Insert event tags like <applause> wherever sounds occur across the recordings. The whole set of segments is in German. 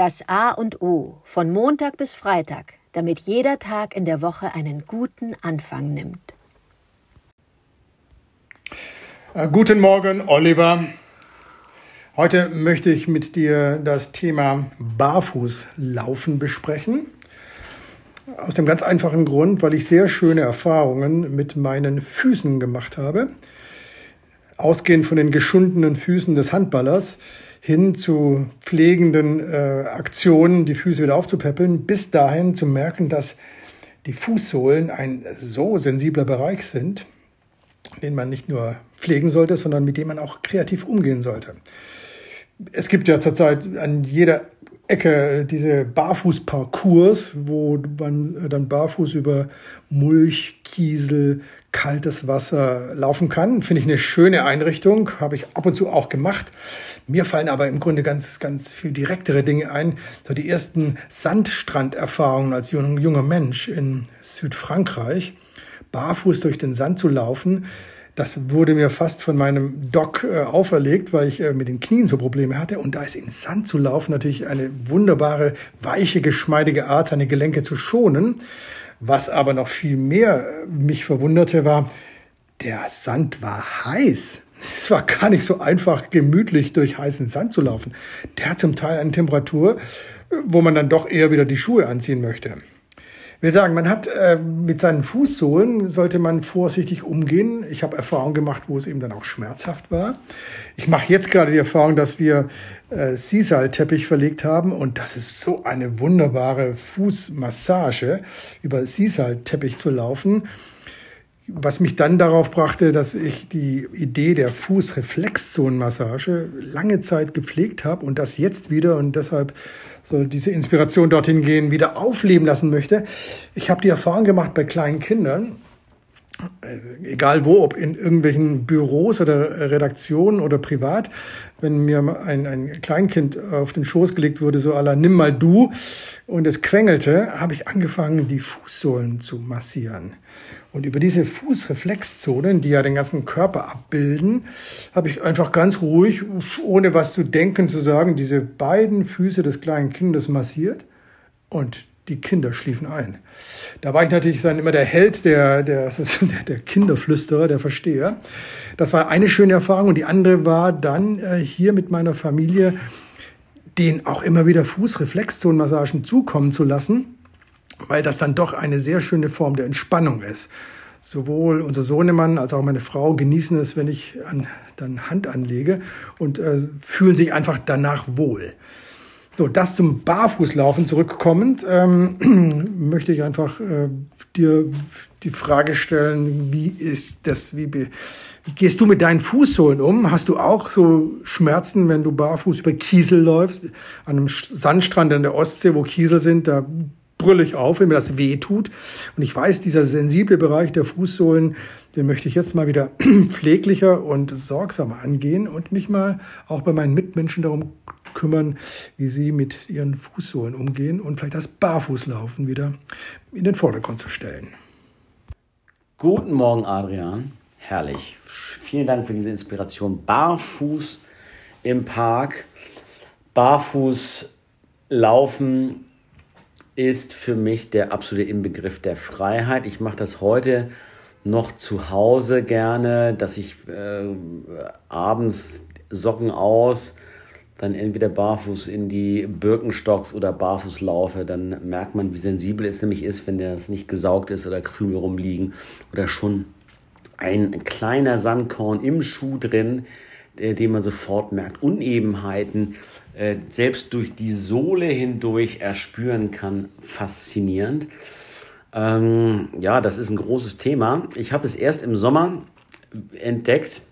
Das A und O von Montag bis Freitag, damit jeder Tag in der Woche einen guten Anfang nimmt. Äh, guten Morgen, Oliver. Heute möchte ich mit dir das Thema Barfußlaufen besprechen. Aus dem ganz einfachen Grund, weil ich sehr schöne Erfahrungen mit meinen Füßen gemacht habe. Ausgehend von den geschundenen Füßen des Handballers hin zu pflegenden äh, Aktionen, die Füße wieder aufzupäppeln, bis dahin zu merken, dass die Fußsohlen ein so sensibler Bereich sind, den man nicht nur pflegen sollte, sondern mit dem man auch kreativ umgehen sollte. Es gibt ja zurzeit an jeder Ecke diese Barfußparcours, wo man dann barfuß über Mulch, Kiesel, kaltes Wasser laufen kann. Finde ich eine schöne Einrichtung, habe ich ab und zu auch gemacht. Mir fallen aber im Grunde ganz, ganz viel direktere Dinge ein. So die ersten Sandstranderfahrungen als junger Mensch in Südfrankreich, barfuß durch den Sand zu laufen. Das wurde mir fast von meinem Doc äh, auferlegt, weil ich äh, mit den Knien so Probleme hatte. Und da ist in Sand zu laufen natürlich eine wunderbare, weiche, geschmeidige Art, seine Gelenke zu schonen. Was aber noch viel mehr äh, mich verwunderte, war, der Sand war heiß. <laughs> Es war gar nicht so einfach, gemütlich durch heißen Sand zu laufen. Der hat zum Teil eine Temperatur, wo man dann doch eher wieder die Schuhe anziehen möchte will sagen, man hat äh, mit seinen Fußsohlen sollte man vorsichtig umgehen. Ich habe Erfahrungen gemacht, wo es eben dann auch schmerzhaft war. Ich mache jetzt gerade die Erfahrung, dass wir äh, Sisal-Teppich verlegt haben und das ist so eine wunderbare Fußmassage, über Sisal-Teppich zu laufen. Was mich dann darauf brachte, dass ich die Idee der Fußreflexzonenmassage lange Zeit gepflegt habe und das jetzt wieder und deshalb soll diese Inspiration dorthin gehen, wieder aufleben lassen möchte. Ich habe die Erfahrung gemacht bei kleinen Kindern, also egal wo, ob in irgendwelchen Büros oder Redaktionen oder privat, wenn mir ein, ein Kleinkind auf den Schoß gelegt wurde, so aller nimm mal du, und es quengelte, habe ich angefangen, die Fußsohlen zu massieren. Und über diese Fußreflexzonen, die ja den ganzen Körper abbilden, habe ich einfach ganz ruhig, ohne was zu denken, zu sagen, diese beiden Füße des kleinen Kindes massiert und die Kinder schliefen ein. Da war ich natürlich dann immer der Held, der, der, <laughs> der Kinderflüsterer, der Versteher. Das war eine schöne Erfahrung. Und die andere war dann äh, hier mit meiner Familie, den auch immer wieder Fußreflexzonenmassagen zukommen zu lassen weil das dann doch eine sehr schöne Form der Entspannung ist. Sowohl unser Sohnemann als auch meine Frau genießen es, wenn ich an, dann Hand anlege und äh, fühlen sich einfach danach wohl. So, das zum Barfußlaufen zurückkommend, ähm, <clears throat> möchte ich einfach äh, dir die Frage stellen, wie ist das, wie, wie gehst du mit deinen Fußsohlen um? Hast du auch so Schmerzen, wenn du barfuß über Kiesel läufst, an einem Sandstrand in der Ostsee, wo Kiesel sind, da brülle ich auf, wenn mir das weh tut. Und ich weiß, dieser sensible Bereich der Fußsohlen, den möchte ich jetzt mal wieder <clears throat> pfleglicher und sorgsamer angehen und mich mal auch bei meinen Mitmenschen darum kümmern, wie sie mit ihren Fußsohlen umgehen und vielleicht das Barfußlaufen wieder in den Vordergrund zu stellen. Guten Morgen, Adrian. Herrlich. Vielen Dank für diese Inspiration. Barfuß im Park, barfuß laufen ist für mich der absolute Inbegriff der Freiheit. Ich mache das heute noch zu Hause gerne, dass ich äh, abends Socken aus, dann entweder barfuß in die Birkenstocks oder barfuß laufe, dann merkt man, wie sensibel es nämlich ist, wenn das nicht gesaugt ist oder Krümel rumliegen oder schon ein kleiner Sandkorn im Schuh drin, äh, den man sofort merkt. Unebenheiten, äh, selbst durch die Sohle hindurch erspüren kann, faszinierend. Ähm, ja, das ist ein großes Thema. Ich habe es erst im Sommer entdeckt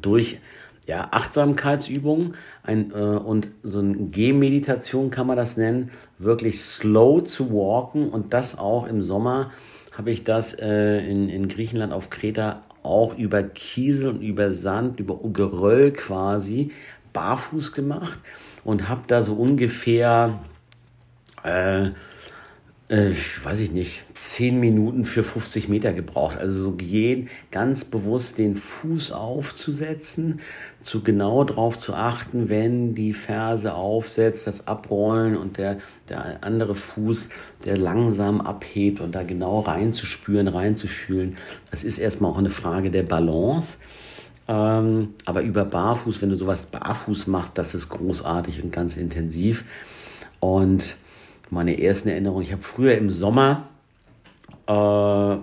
durch ja, Achtsamkeitsübungen ein, äh, und so eine Gehmeditation kann man das nennen, wirklich slow zu walken und das auch im Sommer habe ich das äh, in, in Griechenland auf Kreta auch über Kiesel und über Sand, über Geröll quasi barfuß gemacht und habe da so ungefähr äh, äh, weiß ich nicht, 10 Minuten für 50 Meter gebraucht. Also so gehen, ganz bewusst den Fuß aufzusetzen, zu genau darauf zu achten, wenn die Ferse aufsetzt, das Abrollen und der, der andere Fuß, der langsam abhebt und da genau reinzuspüren, reinzufühlen. Das ist erstmal auch eine Frage der Balance. Ähm, aber über Barfuß, wenn du sowas barfuß machst, das ist großartig und ganz intensiv. Und meine ersten Erinnerungen, ich habe früher im Sommer, äh,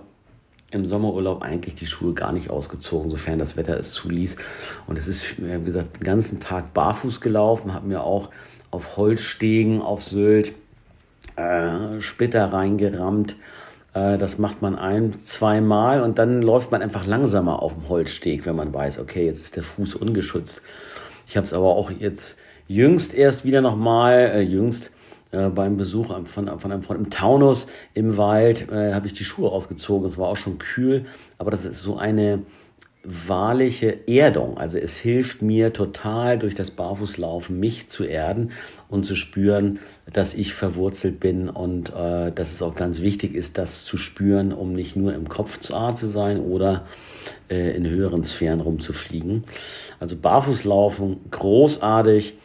im Sommerurlaub eigentlich die Schuhe gar nicht ausgezogen, sofern das Wetter es zuließ. Und es ist, wie gesagt, den ganzen Tag barfuß gelaufen, habe mir auch auf Holzstegen auf Sylt äh, Splitter reingerammt äh, das macht man ein, zweimal und dann läuft man einfach langsamer auf dem Holzsteg, wenn man weiß, okay, jetzt ist der Fuß ungeschützt. Ich habe es aber auch jetzt jüngst erst wieder nochmal, äh, jüngst äh, beim Besuch von, von einem Freund im Taunus im Wald, äh, habe ich die Schuhe ausgezogen. Es war auch schon kühl, aber das ist so eine wahrliche Erdung. Also es hilft mir total durch das Barfußlaufen, mich zu erden und zu spüren, dass ich verwurzelt bin und äh, dass es auch ganz wichtig ist, das zu spüren, um nicht nur im Kopf zu A zu sein oder äh, in höheren Sphären rumzufliegen. Also Barfußlaufen, großartig.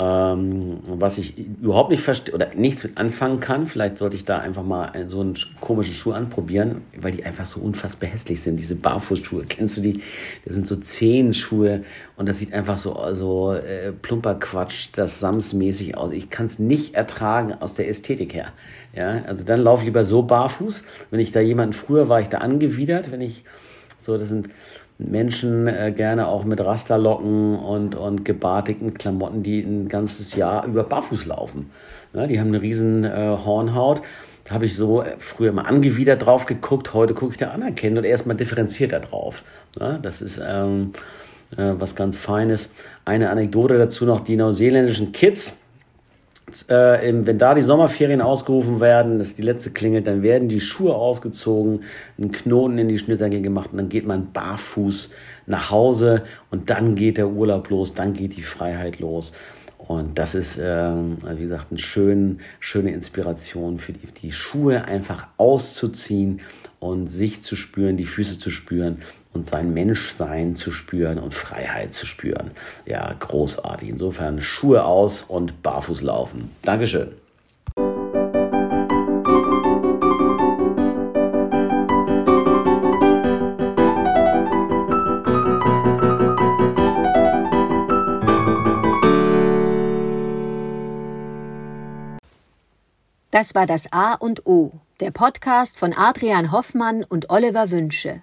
Ähm, was ich überhaupt nicht verstehe oder nichts mit anfangen kann. Vielleicht sollte ich da einfach mal so einen komischen Schuh anprobieren, weil die einfach so unfassbar hässlich sind. Diese Barfußschuhe, kennst du die? Das sind so Zehenschuhe und das sieht einfach so, so äh, plumper Quatsch, das Sams-mäßig aus. Ich kann es nicht ertragen aus der Ästhetik her. Ja, also dann lauf lieber so barfuß. Wenn ich da jemanden, früher war ich da angewidert, wenn ich so, das sind Menschen äh, gerne auch mit Rasterlocken und, und gebartigten Klamotten, die ein ganzes Jahr über barfuß laufen. Ja, die haben eine riesen äh, Hornhaut. Da habe ich so äh, früher mal angewidert drauf geguckt, heute gucke ich da anerkennend und erstmal differenzierter drauf. Ja, das ist ähm, äh, was ganz Feines. Eine Anekdote dazu noch, die neuseeländischen Kids, äh, wenn da die Sommerferien ausgerufen werden, dass die letzte klingelt, dann werden die Schuhe ausgezogen, ein Knoten in die Schnürsenkel gemacht und dann geht man barfuß nach Hause und dann geht der Urlaub los, dann geht die Freiheit los. Und das ist, äh, wie gesagt, eine schön, schöne Inspiration für die, die Schuhe einfach auszuziehen und sich zu spüren, die Füße zu spüren und sein Menschsein zu spüren und Freiheit zu spüren. Ja, großartig. Insofern Schuhe aus und barfuß laufen. Dankeschön. Das war das A und O, der Podcast von Adrian Hoffmann und Oliver Wünsche.